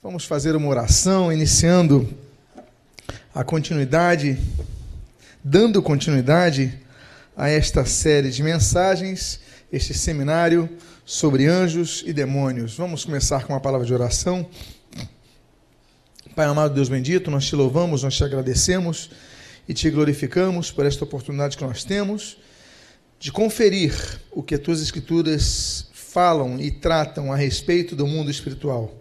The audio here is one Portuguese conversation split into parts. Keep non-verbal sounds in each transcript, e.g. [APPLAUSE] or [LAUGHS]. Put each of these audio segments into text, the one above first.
Vamos fazer uma oração, iniciando a continuidade, dando continuidade a esta série de mensagens, este seminário sobre anjos e demônios. Vamos começar com uma palavra de oração. Pai amado Deus bendito, nós te louvamos, nós te agradecemos e te glorificamos por esta oportunidade que nós temos de conferir o que as tuas escrituras falam e tratam a respeito do mundo espiritual.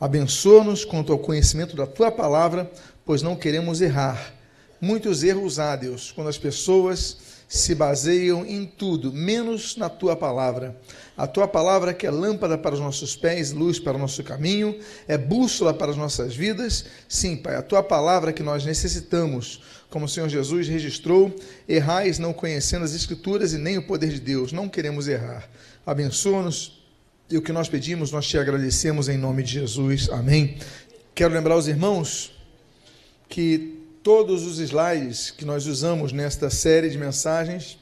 Abençoa-nos quanto ao conhecimento da tua palavra, pois não queremos errar. Muitos erros há, Deus, quando as pessoas se baseiam em tudo, menos na tua palavra. A tua palavra que é lâmpada para os nossos pés, luz para o nosso caminho, é bússola para as nossas vidas. Sim, Pai, a tua palavra que nós necessitamos, como o Senhor Jesus registrou, errais não conhecendo as escrituras e nem o poder de Deus. Não queremos errar. Abençoa-nos e o que nós pedimos, nós te agradecemos em nome de Jesus. Amém. Quero lembrar os irmãos que todos os slides que nós usamos nesta série de mensagens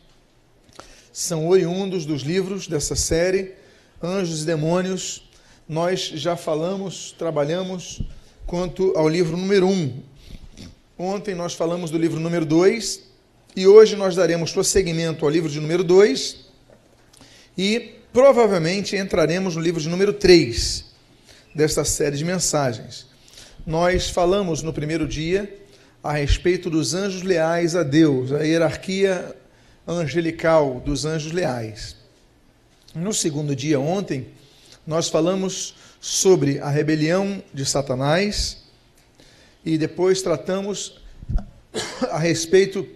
são oriundos dos livros dessa série, Anjos e Demônios. Nós já falamos, trabalhamos quanto ao livro número 1. Um. Ontem nós falamos do livro número 2 e hoje nós daremos prosseguimento ao livro de número 2 e provavelmente entraremos no livro de número 3 desta série de mensagens. Nós falamos no primeiro dia a respeito dos anjos leais a Deus, a hierarquia angelical dos anjos leais. No segundo dia, ontem, nós falamos sobre a rebelião de Satanás e depois tratamos a respeito,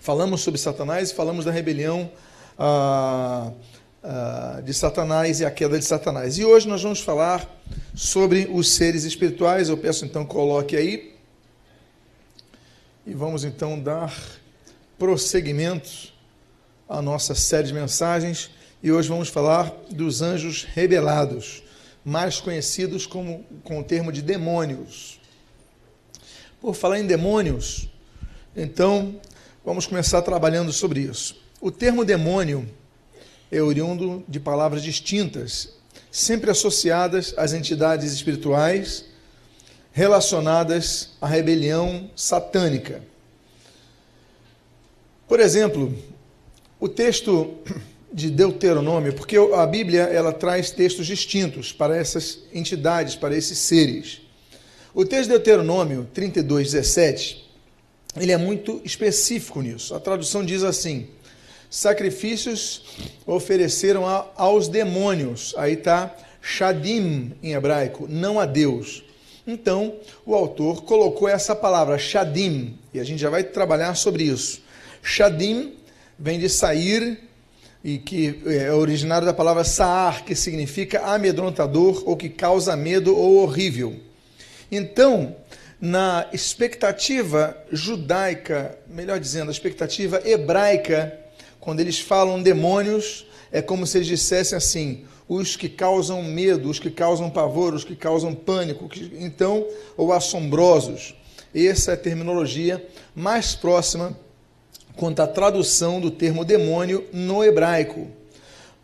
falamos sobre Satanás e falamos da rebelião. Ah, de Satanás e a queda de Satanás. E hoje nós vamos falar sobre os seres espirituais. Eu peço então coloque aí. E vamos então dar prosseguimento à nossa série de mensagens. E hoje vamos falar dos anjos rebelados, mais conhecidos como, com o termo de demônios. Por falar em demônios, então vamos começar trabalhando sobre isso. O termo demônio é oriundo de palavras distintas, sempre associadas às entidades espirituais relacionadas à rebelião satânica. Por exemplo, o texto de Deuteronômio, porque a Bíblia ela traz textos distintos para essas entidades, para esses seres. O texto de Deuteronômio 32, 17, ele é muito específico nisso. A tradução diz assim: sacrifícios ofereceram aos demônios. Aí está Shadim em hebraico, não a Deus. Então, o autor colocou essa palavra, Shadim, e a gente já vai trabalhar sobre isso. Shadim vem de sair, e que é originário da palavra saar, que significa amedrontador ou que causa medo ou horrível. Então, na expectativa judaica, melhor dizendo, a expectativa hebraica quando eles falam demônios, é como se eles dissessem assim: os que causam medo, os que causam pavor, os que causam pânico, então, ou assombrosos. Essa é a terminologia mais próxima quanto à tradução do termo demônio no hebraico.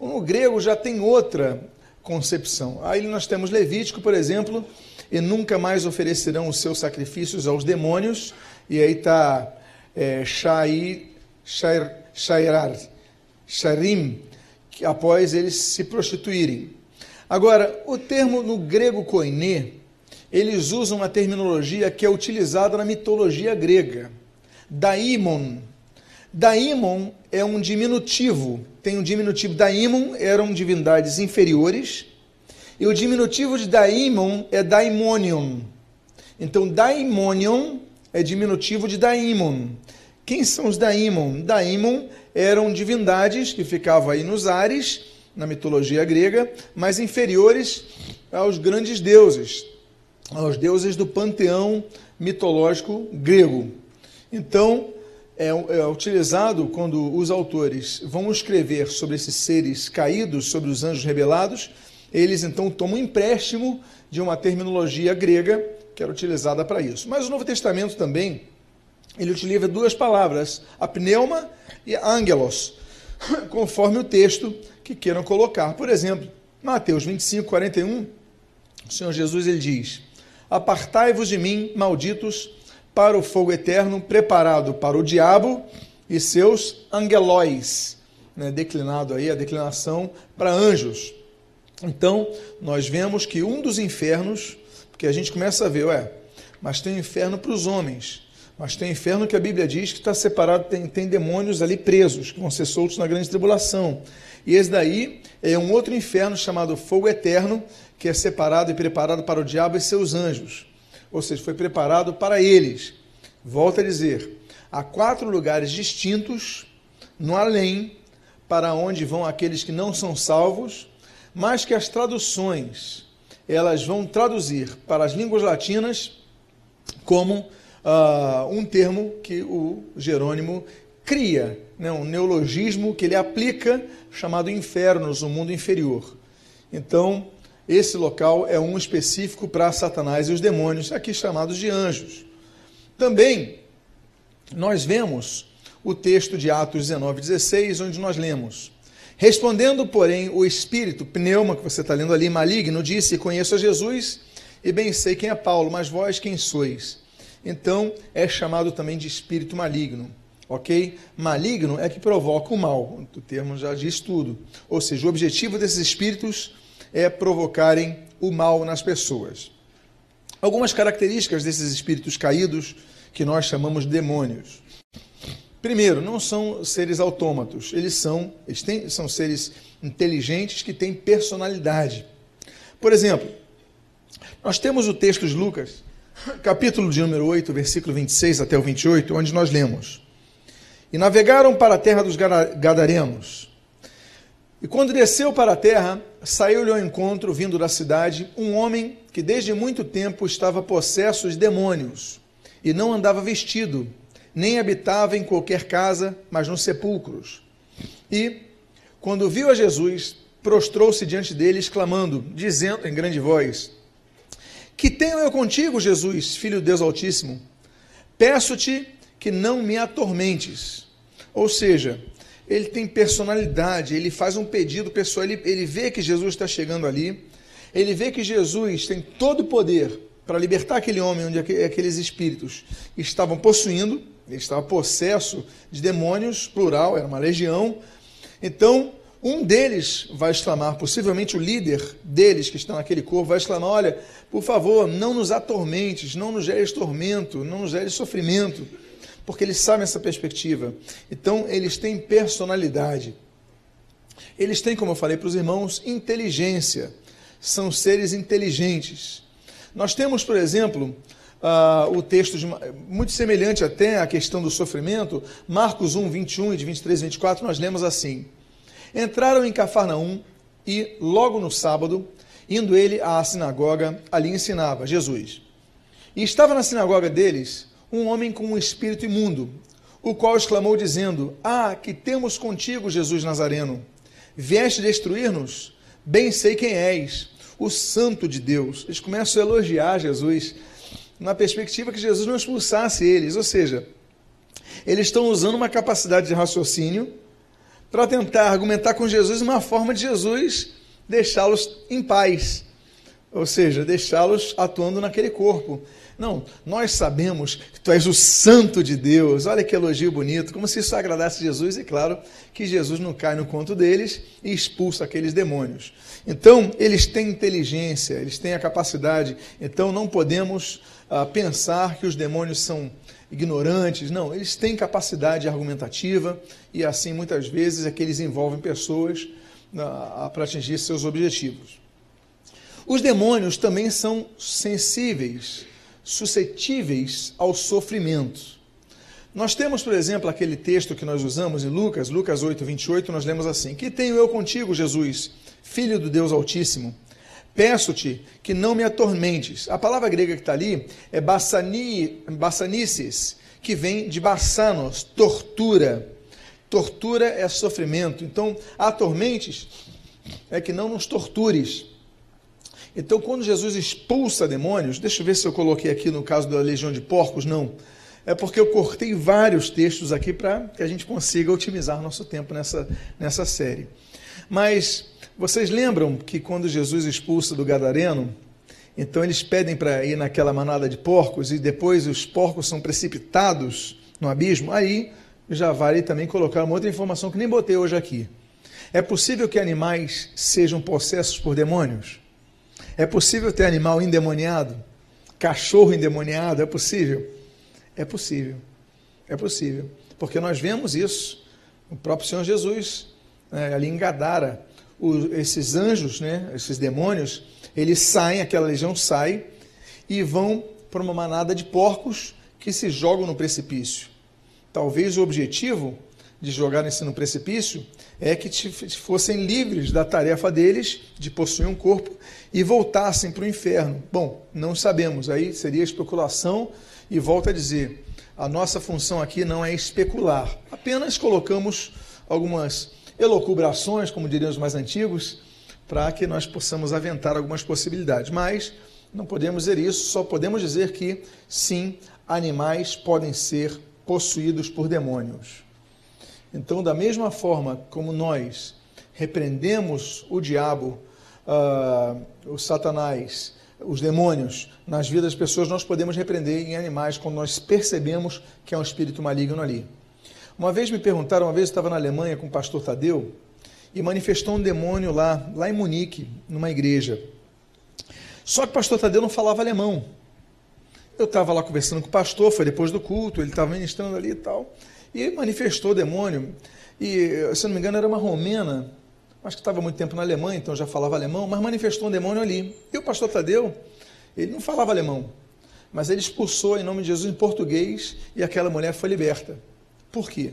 No grego já tem outra concepção. Aí nós temos Levítico, por exemplo, e nunca mais oferecerão os seus sacrifícios aos demônios, e aí está é, Shai, Shai, Shairar, Sharim, após eles se prostituírem. Agora, o termo no grego koiné, eles usam uma terminologia que é utilizada na mitologia grega. Daimon. Daimon é um diminutivo. Tem um diminutivo. Daimon eram divindades inferiores. E o diminutivo de Daimon é Daimonion. Então, Daimonion é diminutivo de Daimon. Quem são os Daimon? Daimon eram divindades que ficavam aí nos ares, na mitologia grega, mas inferiores aos grandes deuses, aos deuses do panteão mitológico grego. Então, é, é, utilizado quando os autores vão escrever sobre esses seres caídos, sobre os anjos rebelados, eles então tomam empréstimo de uma terminologia grega que era utilizada para isso. Mas o Novo Testamento também ele utiliza duas palavras, a pneuma e angelos, [LAUGHS] conforme o texto que queiram colocar. Por exemplo, Mateus 25, 41, o Senhor Jesus ele diz: Apartai-vos de mim, malditos, para o fogo eterno preparado para o diabo e seus angelóis, né, declinado aí a declinação para anjos. Então, nós vemos que um dos infernos, porque a gente começa a ver, ué, mas tem um inferno para os homens, mas tem inferno que a Bíblia diz que está separado, tem, tem demônios ali presos, que vão ser soltos na grande tribulação. E esse daí é um outro inferno chamado fogo eterno, que é separado e preparado para o diabo e seus anjos. Ou seja, foi preparado para eles. Volto a dizer, há quatro lugares distintos no além para onde vão aqueles que não são salvos, mas que as traduções elas vão traduzir para as línguas latinas como uh, um termo que o Jerônimo cria, né, um neologismo que ele aplica chamado infernos, o mundo inferior. Então, esse local é um específico para Satanás e os demônios, aqui chamados de anjos. Também nós vemos o texto de Atos 19, 16, onde nós lemos: Respondendo, porém, o espírito, pneuma, que você está lendo ali, maligno, disse: Conheço a Jesus e bem sei quem é Paulo, mas vós quem sois? Então é chamado também de espírito maligno. Ok? Maligno é que provoca o mal. O termo já diz tudo. Ou seja, o objetivo desses espíritos é provocarem o mal nas pessoas. Algumas características desses espíritos caídos que nós chamamos de demônios. Primeiro, não são seres autômatos, eles são, eles têm, são seres inteligentes que têm personalidade. Por exemplo, nós temos o texto de Lucas, capítulo de número 8, versículo 26 até o 28, onde nós lemos: E navegaram para a terra dos Gadarenos. E quando desceu para a terra, saiu-lhe ao encontro, vindo da cidade, um homem que desde muito tempo estava possesso de demônios e não andava vestido, nem habitava em qualquer casa, mas nos sepulcros. E, quando viu a Jesus, prostrou-se diante dele, exclamando, dizendo em grande voz: Que tenho eu contigo, Jesus, filho de Deus Altíssimo? Peço-te que não me atormentes. Ou seja, ele tem personalidade, ele faz um pedido pessoal, ele, ele vê que Jesus está chegando ali, ele vê que Jesus tem todo o poder para libertar aquele homem onde aqueles espíritos estavam possuindo, ele estava possesso de demônios, plural, era uma legião. Então, um deles vai exclamar, possivelmente o líder deles que está naquele corpo, vai exclamar: Olha, por favor, não nos atormentes, não nos geres tormento, não nos geres sofrimento, porque eles sabem essa perspectiva. Então, eles têm personalidade. Eles têm, como eu falei para os irmãos, inteligência. São seres inteligentes. Nós temos, por exemplo, uh, o texto de, muito semelhante até à questão do sofrimento, Marcos 1, 21 e de 23 e 24, nós lemos assim: Entraram em Cafarnaum e, logo no sábado, indo ele à sinagoga, ali ensinava Jesus. E estava na sinagoga deles um homem com um espírito imundo, o qual exclamou, dizendo: Ah, que temos contigo, Jesus Nazareno! Vieste destruir-nos? Bem sei quem és o santo de Deus. Eles começam a elogiar Jesus na perspectiva que Jesus não expulsasse eles, ou seja, eles estão usando uma capacidade de raciocínio para tentar argumentar com Jesus uma forma de Jesus deixá-los em paz, ou seja, deixá-los atuando naquele corpo. Não, nós sabemos que tu és o santo de Deus. Olha que elogio bonito, como se isso agradasse Jesus, e claro que Jesus não cai no conto deles e expulsa aqueles demônios. Então, eles têm inteligência, eles têm a capacidade, então não podemos ah, pensar que os demônios são ignorantes, não, eles têm capacidade argumentativa e assim muitas vezes é que eles envolvem pessoas ah, para atingir seus objetivos. Os demônios também são sensíveis suscetíveis ao sofrimento. Nós temos, por exemplo, aquele texto que nós usamos em Lucas, Lucas 8, 28, nós lemos assim: Que tenho eu contigo, Jesus, filho do Deus Altíssimo? Peço-te que não me atormentes. A palavra grega que está ali é bassani, bassanices, que vem de bassanos, tortura. Tortura é sofrimento. Então, atormentes é que não nos tortures. Então, quando Jesus expulsa demônios, deixa eu ver se eu coloquei aqui no caso da legião de porcos, não. É porque eu cortei vários textos aqui para que a gente consiga otimizar nosso tempo nessa, nessa série. Mas vocês lembram que quando Jesus expulsa do Gadareno, Então eles pedem para ir naquela manada de porcos e depois os porcos são precipitados no abismo. Aí já vale também colocar uma outra informação que nem botei hoje aqui. É possível que animais sejam possessos por demônios? É possível ter animal endemoniado? Cachorro endemoniado? É possível? É possível. É possível. Porque nós vemos isso. O próprio Senhor Jesus, né, ali em Gadara, esses anjos, né, esses demônios, eles saem, aquela legião sai e vão para uma manada de porcos que se jogam no precipício. Talvez o objetivo de jogarem-se no precipício é que fossem livres da tarefa deles de possuir um corpo e voltassem para o inferno. Bom, não sabemos, aí seria especulação, e volto a dizer: a nossa função aqui não é especular, apenas colocamos algumas elocubrações, como diriam os mais antigos, para que nós possamos aventar algumas possibilidades. Mas não podemos dizer isso, só podemos dizer que sim, animais podem ser possuídos por demônios. Então, da mesma forma como nós repreendemos o diabo, uh, o Satanás, os demônios nas vidas das pessoas, nós podemos repreender em animais quando nós percebemos que é um espírito maligno ali. Uma vez me perguntaram, uma vez eu estava na Alemanha com o pastor Tadeu e manifestou um demônio lá, lá em Munique, numa igreja. Só que o pastor Tadeu não falava alemão. Eu estava lá conversando com o pastor, foi depois do culto, ele estava ministrando ali e tal, e manifestou o demônio. E, se não me engano, era uma romena, acho que estava muito tempo na Alemanha, então já falava alemão, mas manifestou um demônio ali. E o pastor Tadeu, ele não falava alemão, mas ele expulsou em nome de Jesus em português e aquela mulher foi liberta. Por quê?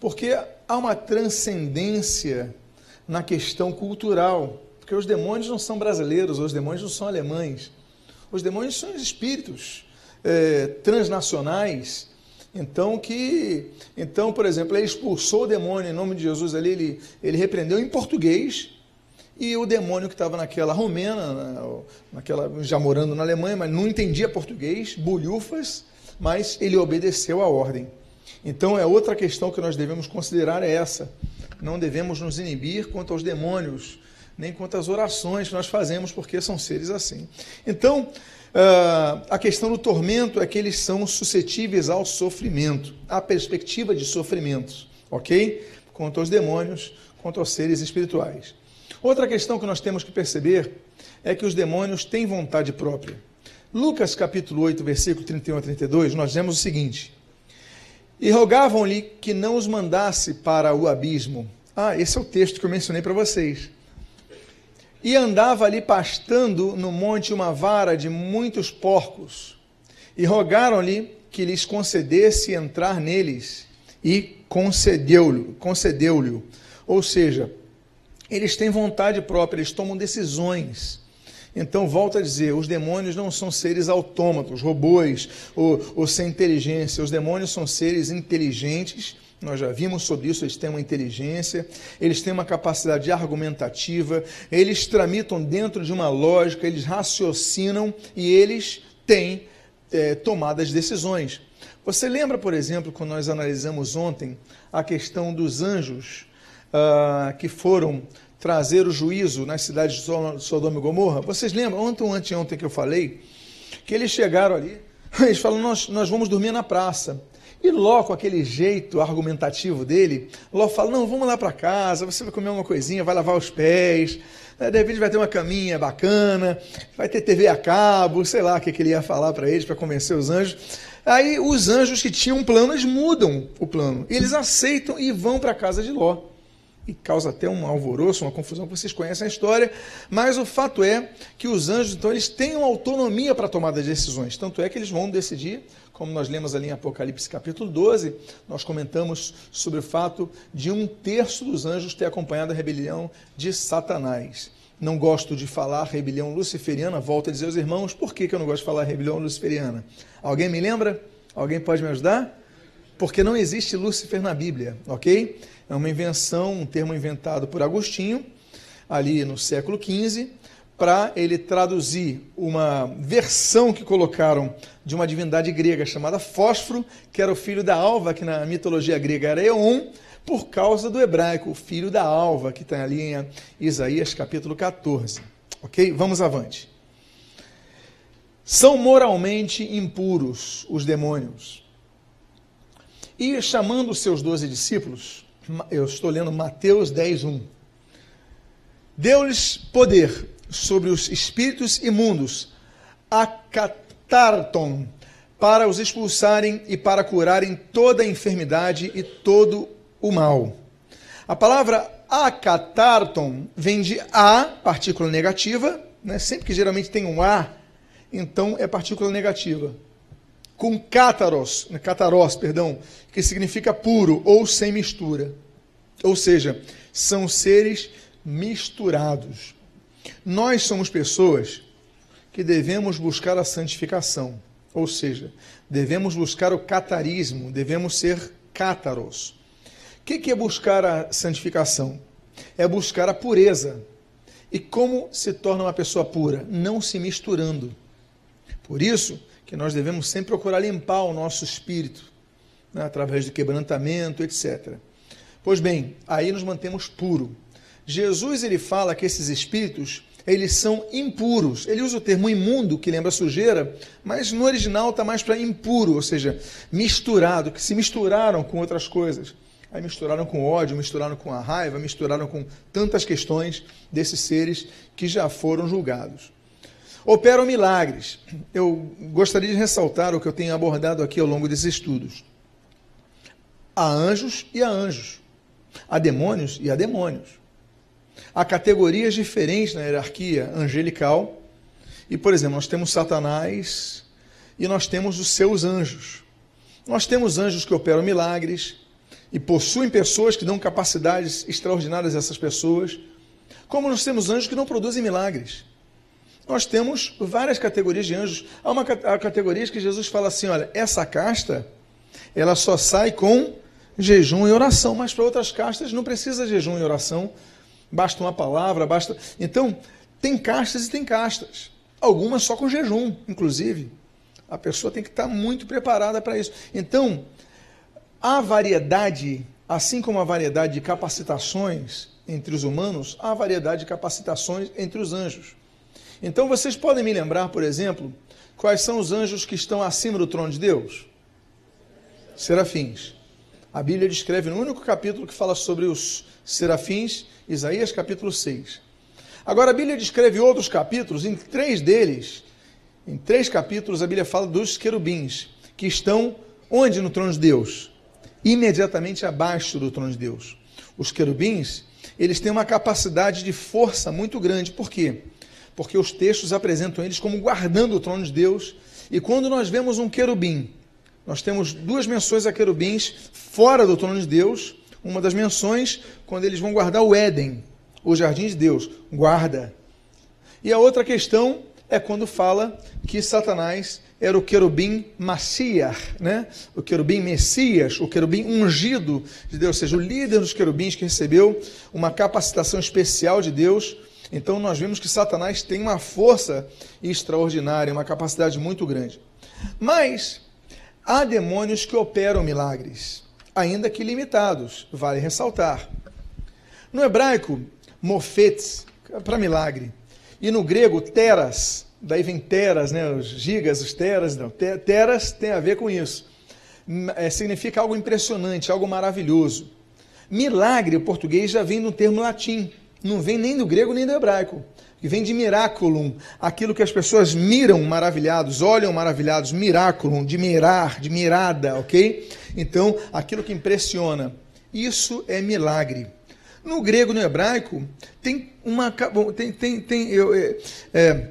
Porque há uma transcendência na questão cultural, porque os demônios não são brasileiros, os demônios não são alemães. Os demônios são espíritos é, transnacionais. Então, que, então, por exemplo, ele expulsou o demônio em nome de Jesus ali, ele, ele repreendeu em português, e o demônio que estava naquela romena, naquela, já morando na Alemanha, mas não entendia português, bulhufas, mas ele obedeceu à ordem. Então, é outra questão que nós devemos considerar é essa. Não devemos nos inibir quanto aos demônios, nem quanto às orações que nós fazemos, porque são seres assim. Então, Uh, a questão do tormento é que eles são suscetíveis ao sofrimento, à perspectiva de sofrimentos, ok? Quanto aos demônios, quanto aos seres espirituais. Outra questão que nós temos que perceber é que os demônios têm vontade própria. Lucas capítulo 8, versículo 31 a 32, nós vemos o seguinte: E rogavam-lhe que não os mandasse para o abismo. Ah, esse é o texto que eu mencionei para vocês. E andava ali pastando no monte uma vara de muitos porcos. E rogaram-lhe que lhes concedesse entrar neles. E concedeu-lhe. Concedeu-lhe. Ou seja, eles têm vontade própria, eles tomam decisões. Então, volto a dizer: os demônios não são seres autômatos, robôs ou, ou sem inteligência. Os demônios são seres inteligentes nós já vimos sobre isso, eles têm uma inteligência, eles têm uma capacidade argumentativa, eles tramitam dentro de uma lógica, eles raciocinam e eles têm é, tomadas decisões. Você lembra, por exemplo, quando nós analisamos ontem a questão dos anjos ah, que foram trazer o juízo nas cidades de Sodoma e Gomorra? Vocês lembram, ontem ou anteontem que eu falei, que eles chegaram ali, [LAUGHS] eles falam, nós, nós vamos dormir na praça. E Ló, com aquele jeito argumentativo dele, Ló fala: Não, vamos lá para casa, você vai comer uma coisinha, vai lavar os pés, né, de repente vai ter uma caminha bacana, vai ter TV a cabo, sei lá o que, que ele ia falar para eles, para convencer os anjos. Aí os anjos que tinham um plano, eles mudam o plano, eles aceitam e vão para a casa de Ló e causa até um alvoroço, uma confusão, vocês conhecem a história, mas o fato é que os anjos, então, eles têm uma autonomia para tomar as decisões, tanto é que eles vão decidir, como nós lemos ali em Apocalipse capítulo 12, nós comentamos sobre o fato de um terço dos anjos ter acompanhado a rebelião de Satanás. Não gosto de falar rebelião luciferiana, volto a dizer aos irmãos, por que, que eu não gosto de falar rebelião luciferiana? Alguém me lembra? Alguém pode me ajudar? Porque não existe Lúcifer na Bíblia, ok? É uma invenção, um termo inventado por Agostinho, ali no século XV, para ele traduzir uma versão que colocaram de uma divindade grega chamada Fósforo, que era o filho da Alva, que na mitologia grega era Eon, por causa do hebraico, filho da Alva, que está ali em Isaías capítulo 14. Ok? Vamos avante. são moralmente impuros os demônios. E chamando seus doze discípulos, eu estou lendo Mateus 10, 1. Deu-lhes poder sobre os espíritos imundos, acatarton, para os expulsarem e para curarem toda a enfermidade e todo o mal. A palavra acatarton vem de a, partícula negativa, né? sempre que geralmente tem um a, então é partícula negativa. Com cátaros, né? cátaros, perdão, que significa puro ou sem mistura. Ou seja, são seres misturados. Nós somos pessoas que devemos buscar a santificação, ou seja, devemos buscar o catarismo, devemos ser cátaros. O que é buscar a santificação? É buscar a pureza. E como se torna uma pessoa pura? Não se misturando. Por isso que nós devemos sempre procurar limpar o nosso espírito, né, através do quebrantamento, etc. Pois bem, aí nos mantemos puro. Jesus ele fala que esses espíritos eles são impuros. Ele usa o termo imundo, que lembra sujeira, mas no original está mais para impuro, ou seja, misturado, que se misturaram com outras coisas. Aí misturaram com ódio, misturaram com a raiva, misturaram com tantas questões desses seres que já foram julgados. Operam milagres. Eu gostaria de ressaltar o que eu tenho abordado aqui ao longo desses estudos. Há anjos e há anjos. Há demônios e há demônios. Há categorias diferentes na hierarquia angelical. E, por exemplo, nós temos Satanás e nós temos os seus anjos. Nós temos anjos que operam milagres e possuem pessoas que dão capacidades extraordinárias a essas pessoas, como nós temos anjos que não produzem milagres. Nós temos várias categorias de anjos. Há uma há categorias que Jesus fala assim: olha, essa casta ela só sai com jejum e oração, mas para outras castas não precisa jejum e oração, basta uma palavra, basta. Então, tem castas e tem castas. Algumas só com jejum, inclusive. A pessoa tem que estar muito preparada para isso. Então, a variedade, assim como a variedade de capacitações entre os humanos, há variedade de capacitações entre os anjos. Então, vocês podem me lembrar, por exemplo, quais são os anjos que estão acima do trono de Deus? Serafins. A Bíblia descreve no único capítulo que fala sobre os serafins, Isaías capítulo 6. Agora, a Bíblia descreve outros capítulos, em três deles, em três capítulos, a Bíblia fala dos querubins, que estão onde no trono de Deus? Imediatamente abaixo do trono de Deus. Os querubins, eles têm uma capacidade de força muito grande. Por quê? Porque os textos apresentam eles como guardando o trono de Deus. E quando nós vemos um querubim nós temos duas menções a querubins fora do trono de Deus. Uma das menções, quando eles vão guardar o Éden, o jardim de Deus, guarda. E a outra questão é quando fala que Satanás era o querubim Maciar, né? o querubim Messias, o querubim ungido de Deus, ou seja, o líder dos querubins que recebeu uma capacitação especial de Deus. Então nós vemos que Satanás tem uma força extraordinária, uma capacidade muito grande. Mas Há demônios que operam milagres, ainda que limitados, vale ressaltar. No hebraico, mofetes, para milagre. E no grego, teras, daí vem teras, né, os gigas, os teras, não. Teras tem a ver com isso. É, significa algo impressionante, algo maravilhoso. Milagre, o português já vem do termo latim, não vem nem do grego nem do hebraico que vem de miraculum, aquilo que as pessoas miram maravilhados, olham maravilhados, miraculum, de mirar, de mirada, ok? Então, aquilo que impressiona. Isso é milagre. No grego, no hebraico, tem uma. Tem, tem, tem, eu, é, é,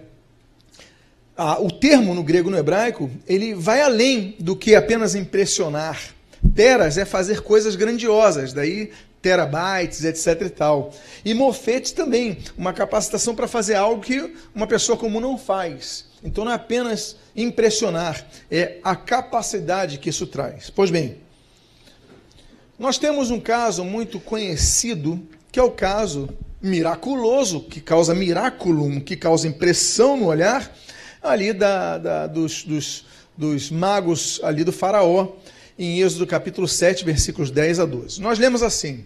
a, o termo no grego no hebraico, ele vai além do que apenas impressionar. Teras é fazer coisas grandiosas, daí terabytes, etc e tal. E mofetes também, uma capacitação para fazer algo que uma pessoa comum não faz. Então não é apenas impressionar, é a capacidade que isso traz. Pois bem, nós temos um caso muito conhecido, que é o caso miraculoso, que causa miraculum, que causa impressão no olhar, ali da, da dos, dos, dos magos ali do faraó, em Êxodo capítulo 7, versículos 10 a 12. Nós lemos assim: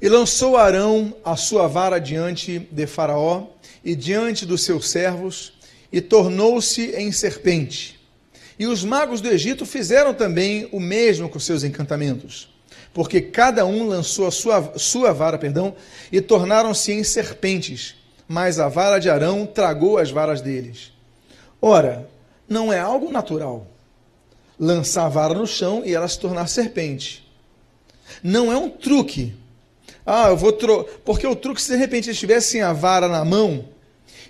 e lançou Arão a sua vara diante de Faraó e diante dos seus servos, e tornou-se em serpente. E os magos do Egito fizeram também o mesmo com seus encantamentos, porque cada um lançou a sua, sua vara, perdão, e tornaram-se em serpentes, mas a vara de Arão tragou as varas deles. Ora, não é algo natural lançar a vara no chão e ela se tornar serpente. Não é um truque. Ah, eu vou tro... porque o truque se de repente eles tivessem a vara na mão,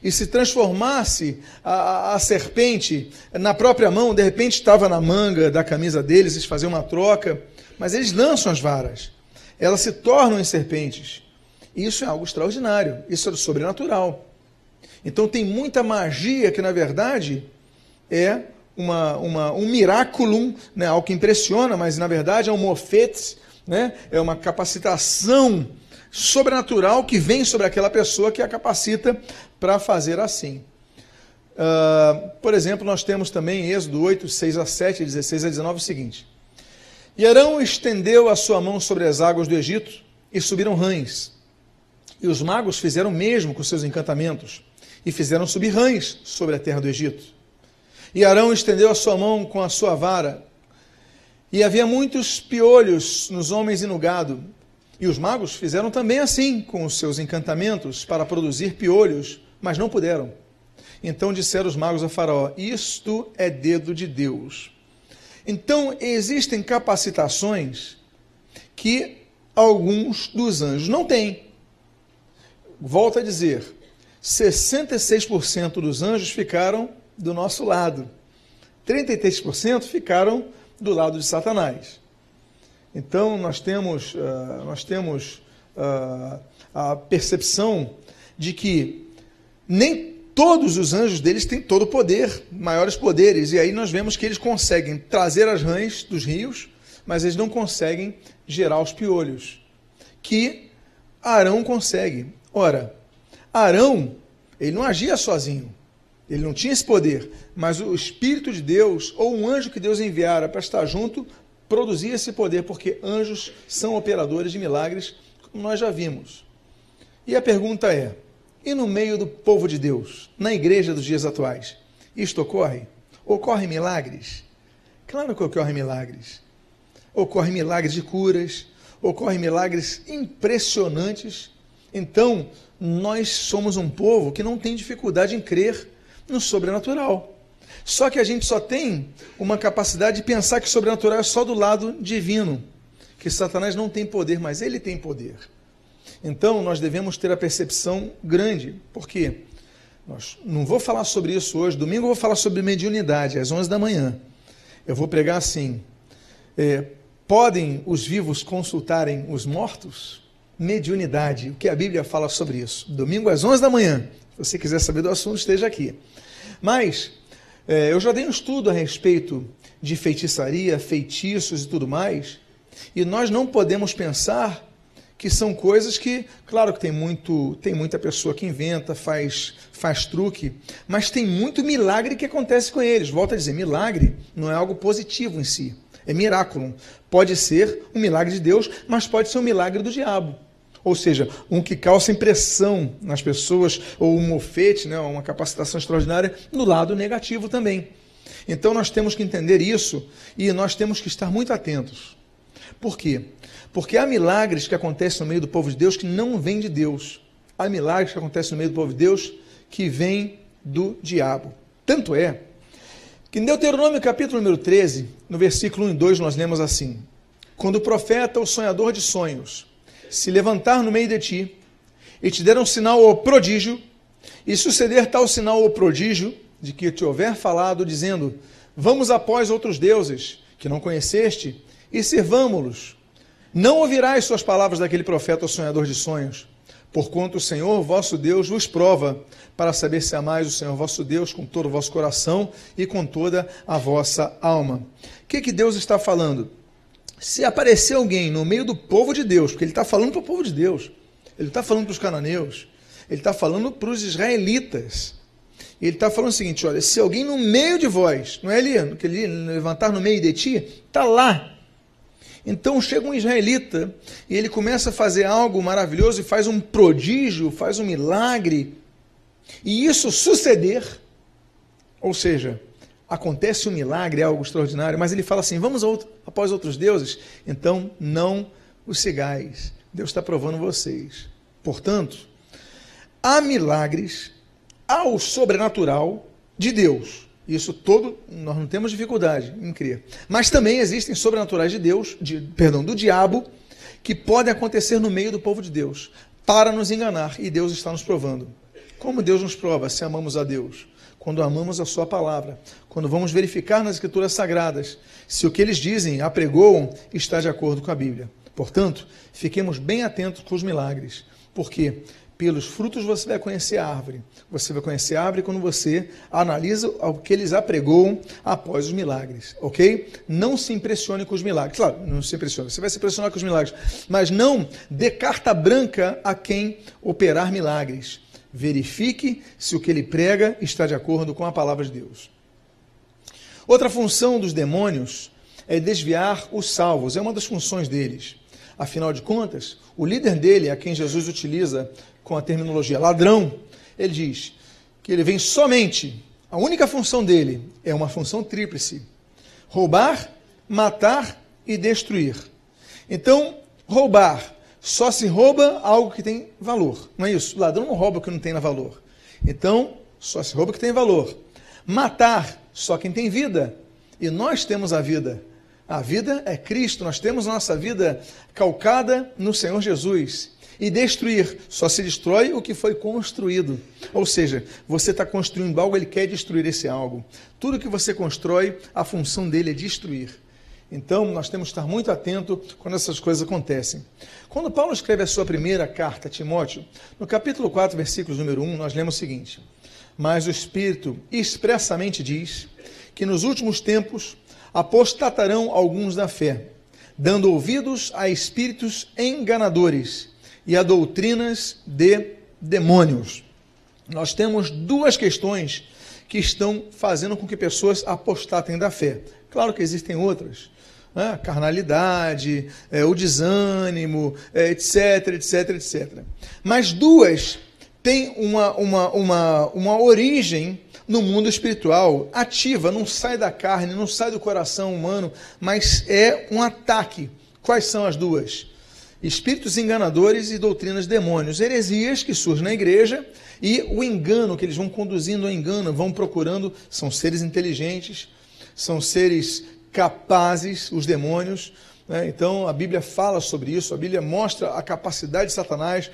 e se transformasse a, a, a, serpente na própria mão, de repente estava na manga da camisa deles, eles faziam uma troca, mas eles lançam as varas, elas se tornam em serpentes. Isso é algo extraordinário, isso é sobrenatural. Então tem muita magia que, na verdade, é uma, uma, um miraculum, né, algo que impressiona, mas na verdade é um mofete, né, é uma capacitação sobrenatural que vem sobre aquela pessoa que a capacita para fazer assim. Uh, por exemplo, nós temos também em Êxodo 8, 6 a 7, 16 a 19 o seguinte: E Arão estendeu a sua mão sobre as águas do Egito e subiram rães. E os magos fizeram mesmo com seus encantamentos e fizeram subir rães sobre a terra do Egito. E Arão estendeu a sua mão com a sua vara. E havia muitos piolhos nos homens e no gado, e os magos fizeram também assim com os seus encantamentos para produzir piolhos, mas não puderam. Então disseram os magos a Faraó: Isto é dedo de Deus. Então existem capacitações que alguns dos anjos não têm. Volto a dizer: 66% dos anjos ficaram do nosso lado, 33% ficaram do lado de Satanás. Então, nós temos, uh, nós temos uh, a percepção de que nem todos os anjos deles têm todo o poder, maiores poderes, e aí nós vemos que eles conseguem trazer as rãs dos rios, mas eles não conseguem gerar os piolhos, que Arão consegue. Ora, Arão, ele não agia sozinho, ele não tinha esse poder, mas o Espírito de Deus, ou um anjo que Deus enviara para estar junto, produzir esse poder, porque anjos são operadores de milagres, como nós já vimos. E a pergunta é: e no meio do povo de Deus, na igreja dos dias atuais, isto ocorre? Ocorrem milagres? Claro que ocorrem milagres. Ocorrem milagres de curas, ocorrem milagres impressionantes. Então, nós somos um povo que não tem dificuldade em crer no sobrenatural. Só que a gente só tem uma capacidade de pensar que o sobrenatural é só do lado divino, que Satanás não tem poder, mas ele tem poder. Então nós devemos ter a percepção grande, porque nós não vou falar sobre isso hoje. Domingo eu vou falar sobre mediunidade às 11 da manhã. Eu vou pregar assim: é, podem os vivos consultarem os mortos? Mediunidade. O que a Bíblia fala sobre isso? Domingo às 11 da manhã. Você quiser saber do assunto, esteja aqui. Mas é, eu já dei um estudo a respeito de feitiçaria, feitiços e tudo mais, e nós não podemos pensar que são coisas que, claro que tem muito, tem muita pessoa que inventa, faz, faz truque, mas tem muito milagre que acontece com eles. Volto a dizer, milagre não é algo positivo em si, é miraculo. Pode ser um milagre de Deus, mas pode ser um milagre do diabo. Ou seja, um que causa impressão nas pessoas, ou um mofete, né, uma capacitação extraordinária, no lado negativo também. Então nós temos que entender isso e nós temos que estar muito atentos. Por quê? Porque há milagres que acontecem no meio do povo de Deus que não vêm de Deus. Há milagres que acontecem no meio do povo de Deus que vêm do diabo. Tanto é que em Deuteronômio capítulo número 13, no versículo 1 e 2, nós lemos assim: Quando o profeta, o sonhador de sonhos, se levantar no meio de ti, e te der um sinal ou prodígio, e suceder tal sinal ou prodígio, de que te houver falado, dizendo: Vamos após outros deuses que não conheceste, e servamo-los. Não ouvirás suas palavras daquele profeta ou sonhador de sonhos, porquanto o Senhor vosso Deus vos prova, para saber se amais o Senhor vosso Deus com todo o vosso coração e com toda a vossa alma. O que, que Deus está falando? Se aparecer alguém no meio do povo de Deus, porque ele está falando para o povo de Deus, ele está falando para os cananeus, ele está falando para os israelitas. Ele está falando o seguinte: olha, se alguém no meio de vós, não é ali, que ele levantar no meio de ti, está lá. Então chega um israelita e ele começa a fazer algo maravilhoso e faz um prodígio, faz um milagre. E isso suceder, Ou seja, acontece um milagre, é algo extraordinário, mas ele fala assim: vamos outro, após outros deuses, então não os sigais. Deus está provando vocês. Portanto, há milagres ao sobrenatural de Deus. Isso todo, nós não temos dificuldade em crer. Mas também existem sobrenaturais de Deus, de, perdão, do diabo, que podem acontecer no meio do povo de Deus, para nos enganar, e Deus está nos provando. Como Deus nos prova se amamos a Deus? Quando amamos a Sua palavra, quando vamos verificar nas Escrituras Sagradas se o que eles dizem, apregoam, está de acordo com a Bíblia. Portanto, fiquemos bem atentos com os milagres, porque pelos frutos você vai conhecer a árvore. Você vai conhecer a árvore quando você analisa o que eles apregoam após os milagres, ok? Não se impressione com os milagres. Claro, não se impressione. Você vai se impressionar com os milagres, mas não dê carta branca a quem operar milagres. Verifique se o que ele prega está de acordo com a palavra de Deus. Outra função dos demônios é desviar os salvos. É uma das funções deles. Afinal de contas, o líder dele, a quem Jesus utiliza com a terminologia ladrão, ele diz que ele vem somente, a única função dele é uma função tríplice: roubar, matar e destruir. Então, roubar só se rouba algo que tem valor, não é isso? O ladrão não rouba o que não tem valor. Então, só se rouba o que tem valor. Matar só quem tem vida. E nós temos a vida. A vida é Cristo, nós temos nossa vida calcada no Senhor Jesus. E destruir, só se destrói o que foi construído. Ou seja, você está construindo algo, ele quer destruir esse algo. Tudo que você constrói, a função dele é destruir. Então, nós temos que estar muito atento quando essas coisas acontecem. Quando Paulo escreve a sua primeira carta a Timóteo, no capítulo 4, versículos número 1, nós lemos o seguinte: Mas o Espírito expressamente diz que nos últimos tempos apostatarão alguns da fé, dando ouvidos a espíritos enganadores e a doutrinas de demônios. Nós temos duas questões que estão fazendo com que pessoas apostatem da fé. Claro que existem outras. Né? carnalidade, é, o desânimo, é, etc, etc, etc. Mas duas têm uma, uma, uma, uma origem no mundo espiritual, ativa, não sai da carne, não sai do coração humano, mas é um ataque. Quais são as duas? espíritos enganadores e doutrinas demônios, heresias que surgem na igreja e o engano que eles vão conduzindo ao engano, vão procurando, são seres inteligentes, são seres capazes, os demônios. Né? Então a Bíblia fala sobre isso, a Bíblia mostra a capacidade de Satanás.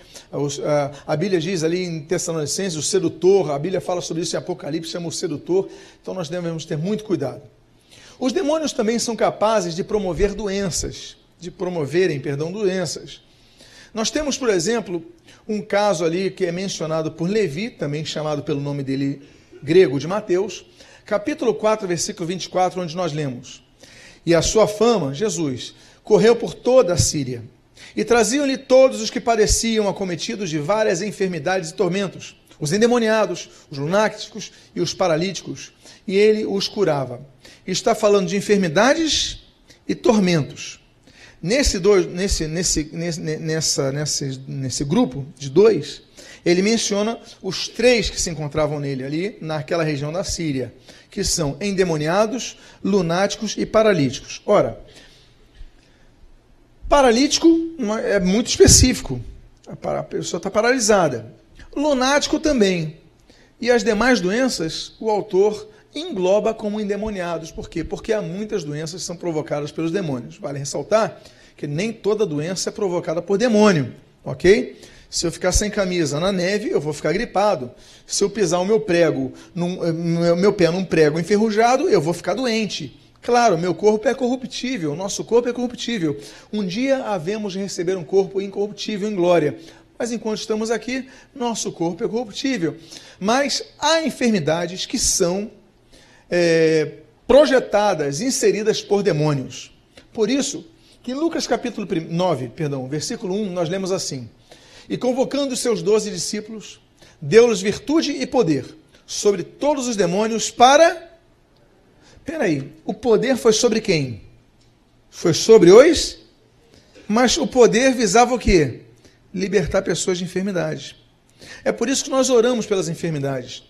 A Bíblia diz ali em Tessalonicenses o sedutor, a Bíblia fala sobre isso em Apocalipse, chama o sedutor. Então nós devemos ter muito cuidado. Os demônios também são capazes de promover doenças de promoverem, perdão, doenças. Nós temos, por exemplo, um caso ali que é mencionado por Levi, também chamado pelo nome dele grego de Mateus, capítulo 4, versículo 24, onde nós lemos: E a sua fama, Jesus, correu por toda a Síria, e traziam-lhe todos os que padeciam acometidos de várias enfermidades e tormentos, os endemoniados, os lunáticos e os paralíticos, e ele os curava. Está falando de enfermidades e tormentos. Nesse, dois, nesse, nesse, nesse, nessa, nesse, nesse grupo de dois, ele menciona os três que se encontravam nele ali, naquela região da Síria, que são endemoniados, lunáticos e paralíticos. Ora, paralítico é muito específico, a pessoa está paralisada. Lunático também. E as demais doenças, o autor engloba como endemoniados. Por quê? Porque há muitas doenças que são provocadas pelos demônios. Vale ressaltar que nem toda doença é provocada por demônio, ok? Se eu ficar sem camisa na neve, eu vou ficar gripado. Se eu pisar o meu prego, num, eh, meu pé num prego enferrujado, eu vou ficar doente. Claro, meu corpo é corruptível, nosso corpo é corruptível. Um dia havemos de receber um corpo incorruptível em glória. Mas enquanto estamos aqui, nosso corpo é corruptível. Mas há enfermidades que são é, projetadas, inseridas por demônios. Por isso, que em Lucas capítulo 9, perdão, versículo 1, nós lemos assim: E convocando os seus doze discípulos, deu-lhes virtude e poder sobre todos os demônios para. Peraí, o poder foi sobre quem? Foi sobre os? Mas o poder visava o quê? Libertar pessoas de enfermidades. É por isso que nós oramos pelas enfermidades.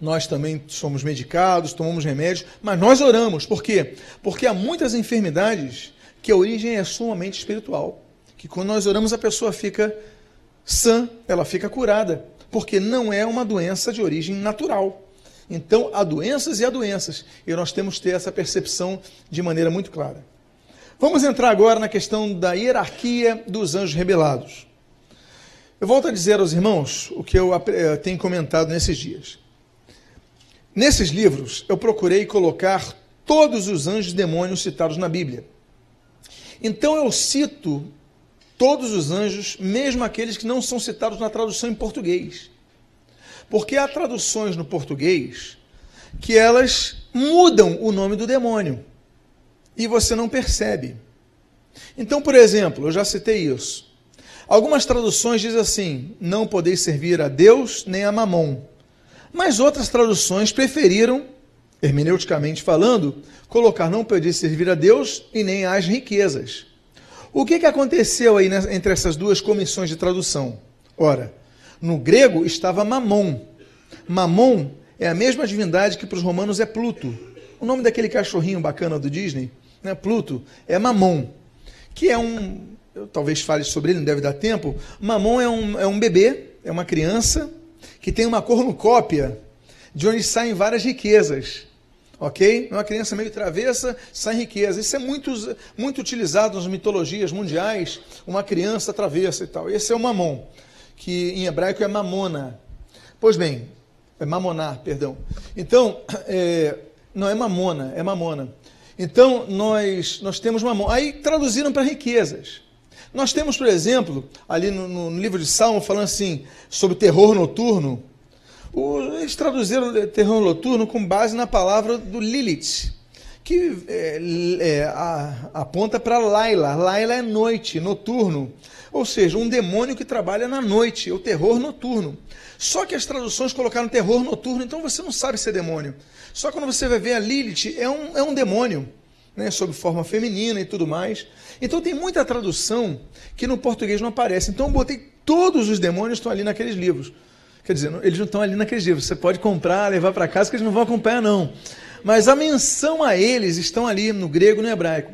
nós também somos medicados, tomamos remédios, mas nós oramos. Por quê? Porque há muitas enfermidades que a origem é sumamente espiritual. Que quando nós oramos, a pessoa fica sã, ela fica curada. Porque não é uma doença de origem natural. Então, há doenças e há doenças. E nós temos que ter essa percepção de maneira muito clara. Vamos entrar agora na questão da hierarquia dos anjos rebelados. Eu volto a dizer aos irmãos o que eu eh, tenho comentado nesses dias. Nesses livros, eu procurei colocar todos os anjos e demônios citados na Bíblia. Então eu cito todos os anjos, mesmo aqueles que não são citados na tradução em português. Porque há traduções no português que elas mudam o nome do demônio e você não percebe. Então, por exemplo, eu já citei isso. Algumas traduções dizem assim: não podeis servir a Deus nem a Mamon. Mas outras traduções preferiram, hermeneuticamente falando, colocar não poder servir a Deus e nem às riquezas. O que, que aconteceu aí entre essas duas comissões de tradução? Ora, no grego estava Mamon. Mamon é a mesma divindade que para os romanos é Pluto. O nome daquele cachorrinho bacana do Disney, né, Pluto, é Mamon, que é um. Eu talvez fale sobre ele, não deve dar tempo. Mamon é um, é um bebê, é uma criança que tem uma cornucópia de onde saem várias riquezas. Ok? É uma criança meio travessa, sai riqueza. Isso é muito, muito utilizado nas mitologias mundiais, uma criança travessa e tal. Esse é o mamon, que em hebraico é mamona. Pois bem, é mamonar, perdão. Então, [CLEARS THROAT] é, não é mamona, é mamona. Então, nós, nós temos mamon. Aí traduziram para riquezas. Nós temos, por exemplo, ali no, no livro de Salmo, falando assim, sobre terror noturno. O, eles traduziram terror noturno com base na palavra do Lilith, que é, é, a, aponta para Laila. Laila é noite, noturno. Ou seja, um demônio que trabalha na noite, o terror noturno. Só que as traduções colocaram terror noturno, então você não sabe se é demônio. Só quando você vai ver a Lilith, é um, é um demônio né, sob forma feminina e tudo mais. Então tem muita tradução que no português não aparece. Então eu botei todos os demônios estão ali naqueles livros. Quer dizer, eles não estão ali naqueles livros. Você pode comprar, levar para casa, que eles não vão acompanhar, não. Mas a menção a eles estão ali no grego e no hebraico.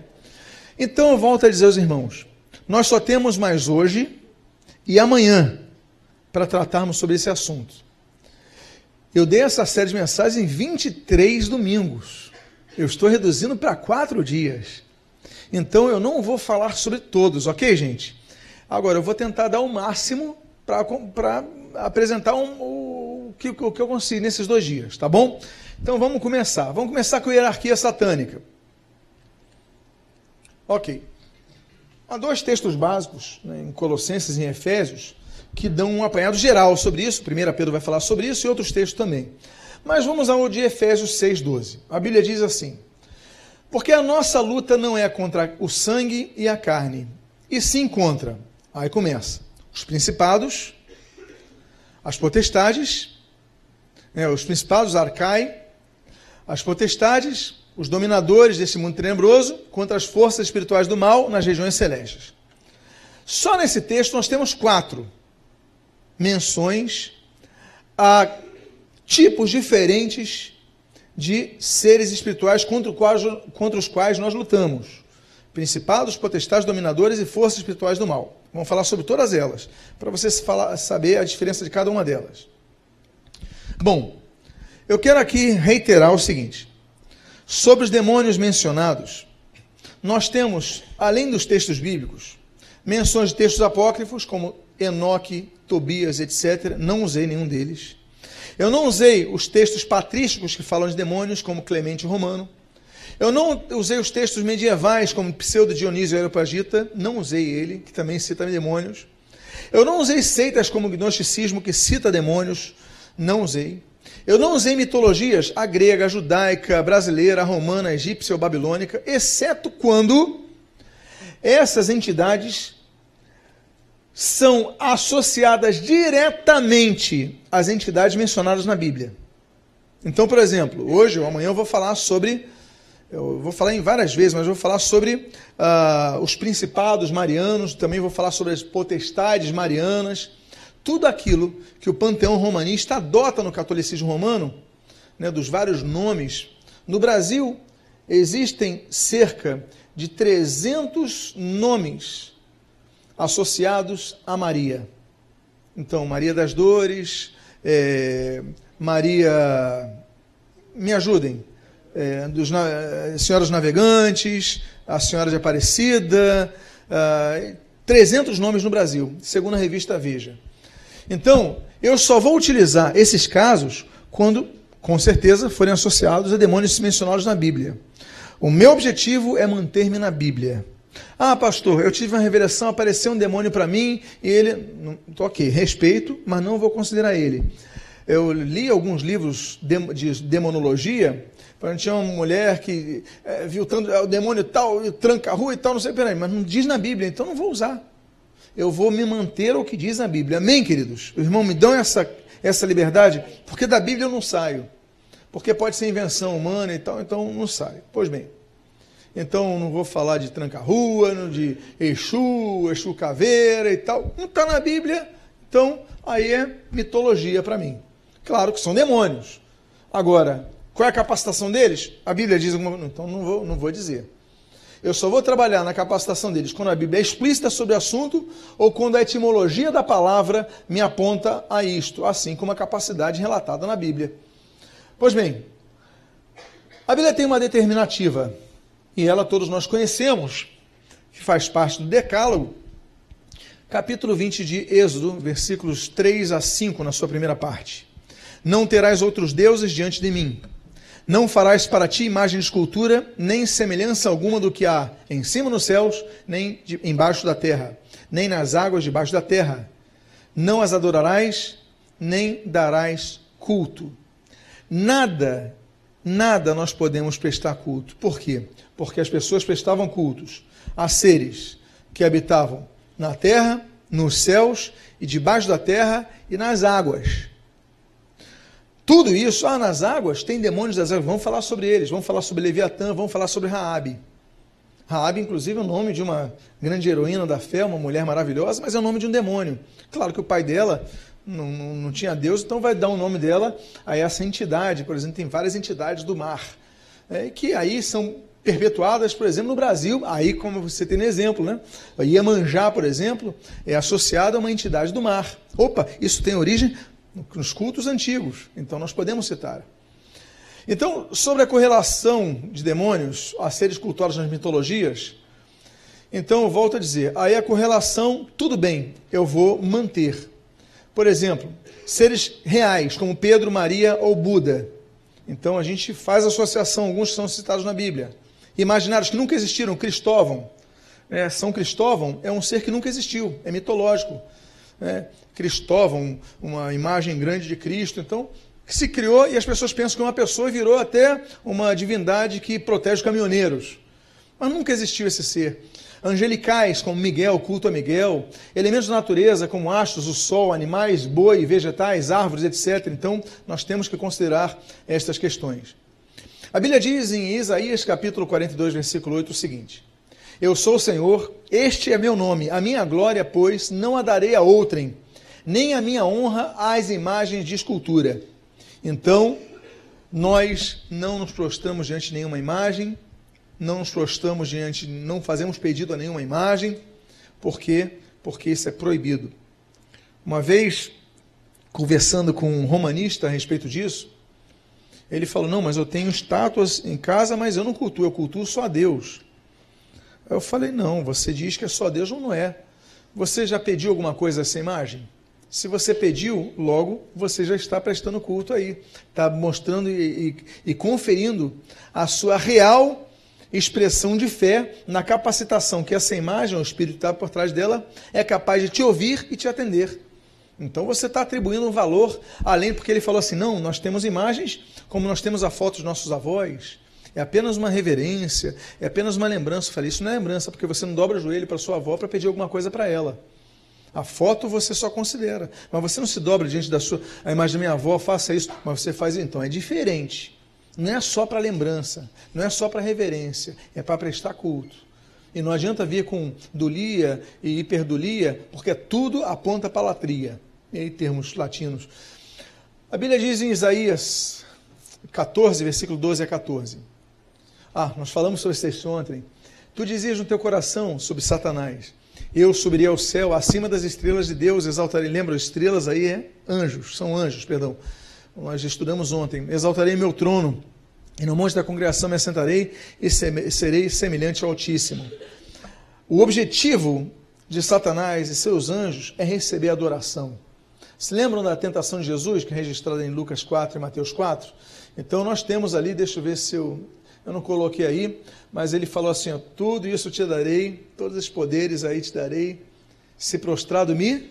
Então eu volto a dizer aos irmãos: nós só temos mais hoje e amanhã para tratarmos sobre esse assunto. Eu dei essa série de mensagens em 23 domingos. Eu estou reduzindo para quatro dias. Então eu não vou falar sobre todos, ok, gente? Agora eu vou tentar dar o máximo para apresentar um, o, que, o que eu consigo nesses dois dias, tá bom? Então vamos começar. Vamos começar com a hierarquia satânica. Ok. Há dois textos básicos, né, em Colossenses e em Efésios, que dão um apanhado geral sobre isso. 1 Pedro vai falar sobre isso e outros textos também. Mas vamos ao de Efésios 6,12. A Bíblia diz assim: Porque a nossa luta não é contra o sangue e a carne, e sim contra. Aí começa: os principados, as potestades, né, os principados arcai, as potestades, os dominadores desse mundo tenebroso, contra as forças espirituais do mal nas regiões celestes. Só nesse texto nós temos quatro menções a tipos diferentes de seres espirituais contra, contra os quais nós lutamos. Principados, potestades, dominadores e forças espirituais do mal. Vamos falar sobre todas elas, para você falar, saber a diferença de cada uma delas. Bom, eu quero aqui reiterar o seguinte: sobre os demônios mencionados, nós temos, além dos textos bíblicos, menções de textos apócrifos, como Enoque, Tobias, etc. Não usei nenhum deles. Eu não usei os textos patrísticos que falam de demônios, como Clemente Romano. Eu não usei os textos medievais, como Pseudo Dionísio Areopagita, não usei ele, que também cita demônios. Eu não usei seitas como o gnosticismo, que cita demônios, não usei. Eu não usei mitologias, a grega, a judaica, a brasileira, a romana, a egípcia ou babilônica, exceto quando essas entidades são associadas diretamente às entidades mencionadas na Bíblia. Então, por exemplo, hoje ou amanhã eu vou falar sobre, eu vou falar em várias vezes, mas vou falar sobre uh, os principados marianos, também vou falar sobre as potestades marianas. tudo aquilo que o panteão romanista adota no catolicismo romano, né, dos vários nomes. No Brasil, existem cerca de 300 nomes associados a Maria. Então, Maria das Dores, é, Maria. Me ajudem. É, dos na, Senhoras Navegantes, a Senhora de Aparecida, uh, 300 nomes no Brasil, segundo a revista Veja. Então, eu só vou utilizar esses casos quando, com certeza, forem associados a demônios mencionados na Bíblia. O meu objetivo é manter-me na Bíblia. Ah, pastor, eu tive uma revelação, apareceu um demônio para mim e ele. Ok, respeito, mas não vou considerar ele. Eu li alguns livros de demonologia. Tinha uma mulher que é, viu tanto, é, o demônio tal, tranca a rua e tal, não sei, peraí, mas não diz na Bíblia, então não vou usar eu vou me manter ao que diz a Bíblia. Amém, queridos? Irmão me dão essa, essa liberdade, porque da Bíblia eu não saio. Porque pode ser invenção humana e tal, então não saio. Pois bem. Então não vou falar de tranca-rua, de Exu, Exu caveira e tal. Não está na Bíblia, então aí é mitologia para mim. Claro que são demônios. Agora, qual é a capacitação deles? A Bíblia diz alguma coisa. Então não vou, não vou dizer. Eu só vou trabalhar na capacitação deles quando a Bíblia é explícita sobre o assunto ou quando a etimologia da palavra me aponta a isto, assim como a capacidade relatada na Bíblia. Pois bem, a Bíblia tem uma determinativa, e ela todos nós conhecemos, que faz parte do Decálogo, capítulo 20 de Êxodo, versículos 3 a 5, na sua primeira parte. Não terás outros deuses diante de mim. Não farás para ti imagem de escultura, nem semelhança alguma do que há em cima nos céus, nem de, embaixo da terra, nem nas águas debaixo da terra. Não as adorarás, nem darás culto. Nada, nada nós podemos prestar culto. Por quê? Porque as pessoas prestavam cultos a seres que habitavam na terra, nos céus e debaixo da terra e nas águas. Tudo isso, ah, nas águas tem demônios das águas, vamos falar sobre eles, vamos falar sobre Leviatã, vamos falar sobre Raabe. Raabe, inclusive, é o nome de uma grande heroína da fé, uma mulher maravilhosa, mas é o nome de um demônio. Claro que o pai dela não, não, não tinha Deus, então vai dar o nome dela a essa entidade. Por exemplo, tem várias entidades do mar, é, que aí são perpetuadas, por exemplo, no Brasil, aí como você tem no exemplo, né? Iemanjá, por exemplo, é associado a uma entidade do mar. Opa, isso tem origem nos cultos antigos. Então nós podemos citar. Então, sobre a correlação de demônios a seres cultuados nas mitologias, então eu volto a dizer, aí a correlação, tudo bem, eu vou manter. Por exemplo, seres reais, como Pedro, Maria ou Buda. Então a gente faz associação, alguns são citados na Bíblia. Imaginários que nunca existiram, Cristóvão. É, São Cristóvão é um ser que nunca existiu, é mitológico. É, Cristóvão, uma imagem grande de Cristo. Então, se criou e as pessoas pensam que uma pessoa virou até uma divindade que protege caminhoneiros. Mas nunca existiu esse ser. Angelicais, como Miguel, culto a Miguel, elementos da natureza, como astros, o sol, animais, boi, vegetais, árvores, etc. Então, nós temos que considerar estas questões. A Bíblia diz em Isaías capítulo 42, versículo 8 o seguinte: Eu sou o Senhor, este é meu nome, a minha glória, pois, não a darei a outrem nem a minha honra às imagens de escultura. Então, nós não nos prostramos diante de nenhuma imagem, não nos prostramos diante, não fazemos pedido a nenhuma imagem, por quê? Porque isso é proibido. Uma vez, conversando com um romanista a respeito disso, ele falou: Não, mas eu tenho estátuas em casa, mas eu não cultuo, eu cultuo só a Deus. Eu falei: Não, você diz que é só Deus, não é. Você já pediu alguma coisa essa imagem? Se você pediu, logo você já está prestando culto aí. Está mostrando e, e, e conferindo a sua real expressão de fé na capacitação que essa imagem, o Espírito está por trás dela, é capaz de te ouvir e te atender. Então você está atribuindo um valor além, porque ele falou assim: não, nós temos imagens como nós temos a foto dos nossos avós. É apenas uma reverência, é apenas uma lembrança. Eu falei, isso não é lembrança, porque você não dobra o joelho para sua avó para pedir alguma coisa para ela. A foto você só considera, mas você não se dobra diante da sua a imagem da minha avó, faça isso, mas você faz então, é diferente. Não é só para lembrança, não é só para reverência, é para prestar culto. E não adianta vir com dulia e hiperdulia, porque tudo aponta para latria. e aí termos latinos. A Bíblia diz em Isaías 14, versículo 12 a 14. Ah, nós falamos sobre esse texto ontem. Tu dizias no teu coração sobre Satanás: Eu subiria ao céu, acima das estrelas de Deus, exaltarei. Lembra, estrelas aí é anjos, são anjos, perdão. Nós estudamos ontem. Exaltarei meu trono, e no monte da congregação me assentarei e serei semelhante ao Altíssimo. O objetivo de Satanás e seus anjos é receber adoração. Se lembram da tentação de Jesus, que é registrada em Lucas 4 e Mateus 4? Então nós temos ali, deixa eu ver se eu eu não coloquei aí, mas ele falou assim: ó, tudo isso te darei, todos os poderes aí te darei, se prostrado me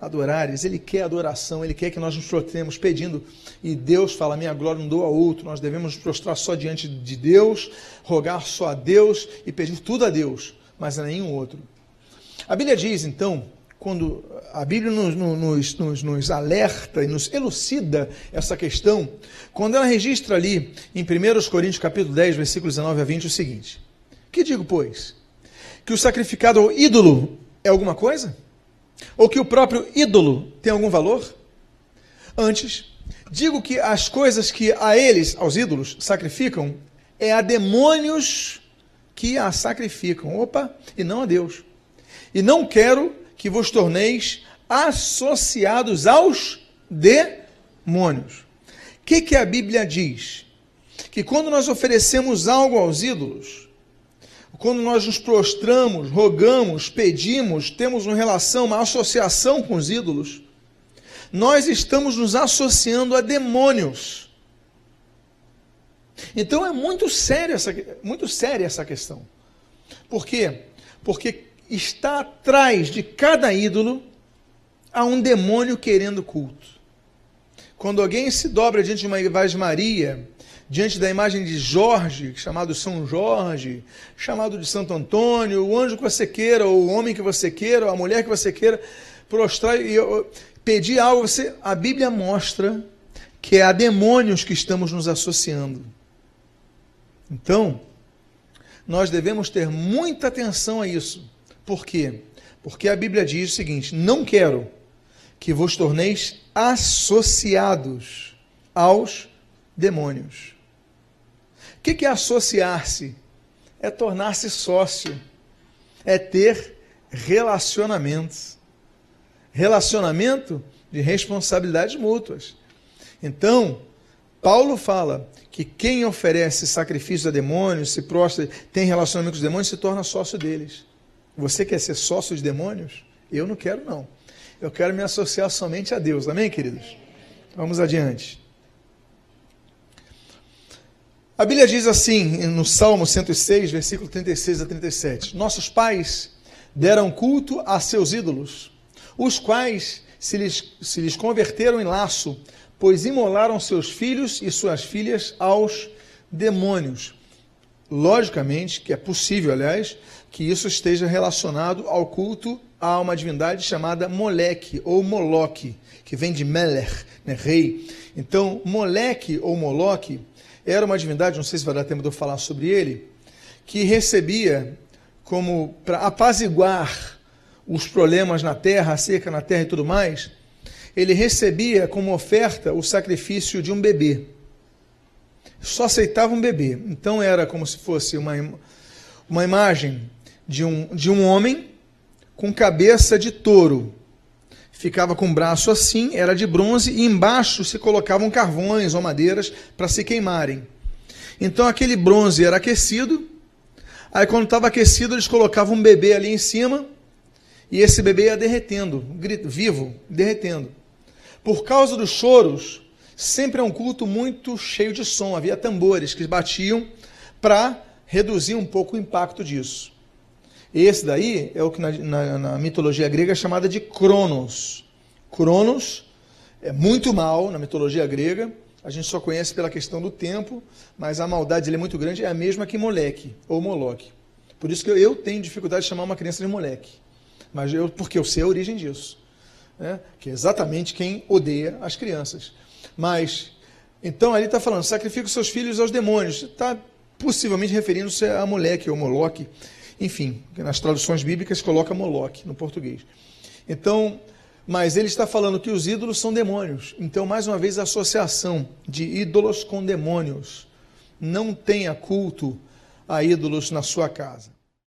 adorares. Ele quer adoração, ele quer que nós nos prostremos pedindo. E Deus fala: minha glória não dou a outro. Nós devemos nos prostrar só diante de Deus, rogar só a Deus e pedir tudo a Deus, mas a nenhum outro. A Bíblia diz, então, quando a Bíblia nos, nos, nos, nos, alerta e nos elucida essa questão, quando ela registra ali em 1 Coríntios capítulo 10, versículos 19 a 20, o seguinte: Que digo, pois? Que o sacrificado ao ídolo é alguma coisa? Ou que o próprio ídolo tem algum valor? Antes, digo que as coisas que a eles, aos ídolos, sacrificam, é a demônios que a sacrificam. Opa, e não a Deus. E não quero que vos torneis associados aos demônios. O que, que a Bíblia diz? Que quando nós oferecemos algo aos ídolos, quando nós nos prostramos, rogamos, pedimos, temos uma relação, uma associação com os ídolos, nós estamos nos associando a demônios. Então é muito sério essa, muito séria essa questão. Por quê? Porque está atrás de cada ídolo há um demônio querendo culto. Quando alguém se dobra diante de uma de Maria, diante da imagem de Jorge, chamado São Jorge, chamado de Santo Antônio, o anjo que você queira, ou o homem que você queira, ou a mulher que você queira, prostrar e pedir algo, você, a Bíblia mostra que é a demônios que estamos nos associando. Então, nós devemos ter muita atenção a isso. Por quê? Porque a Bíblia diz o seguinte: não quero que vos torneis associados aos demônios. O que é associar-se? É tornar-se sócio, é ter relacionamentos. Relacionamento de responsabilidades mútuas. Então, Paulo fala que quem oferece sacrifício a demônios, se prostra, tem relacionamento com os demônios, se torna sócio deles. Você quer ser sócio de demônios? Eu não quero, não. Eu quero me associar somente a Deus. Amém, queridos? Vamos adiante. A Bíblia diz assim, no Salmo 106, versículo 36 a 37: Nossos pais deram culto a seus ídolos, os quais se lhes, se lhes converteram em laço, pois imolaram seus filhos e suas filhas aos demônios. Logicamente, que é possível, aliás, que isso esteja relacionado ao culto a uma divindade chamada Moleque ou Moloque, que vem de Meler, né, rei. Então, Moleque ou Moloque era uma divindade, não sei se vai dar tempo de eu falar sobre ele, que recebia como para apaziguar os problemas na terra, a seca na terra e tudo mais, ele recebia como oferta o sacrifício de um bebê. Só aceitava um bebê. Então era como se fosse uma, uma imagem de um, de um homem com cabeça de touro. Ficava com o braço assim, era de bronze, e embaixo se colocavam carvões ou madeiras para se queimarem. Então aquele bronze era aquecido, aí quando estava aquecido eles colocavam um bebê ali em cima, e esse bebê ia derretendo, vivo, derretendo. Por causa dos choros, sempre é um culto muito cheio de som, havia tambores que batiam para reduzir um pouco o impacto disso. Esse daí é o que na, na, na mitologia grega é chamada de Cronos. Cronos é muito mal na mitologia grega. A gente só conhece pela questão do tempo, mas a maldade dele é muito grande, é a mesma que moleque ou moloque. Por isso que eu, eu tenho dificuldade de chamar uma criança de moleque. Mas eu, porque eu sei a origem disso. Né? Que é exatamente quem odeia as crianças. Mas, então ali está falando, sacrifica os seus filhos aos demônios. Está possivelmente referindo-se a moleque ou moloque. Enfim, nas traduções bíblicas coloca Moloque no português. Então, Mas ele está falando que os ídolos são demônios. Então, mais uma vez, a associação de ídolos com demônios. Não tenha culto a ídolos na sua casa.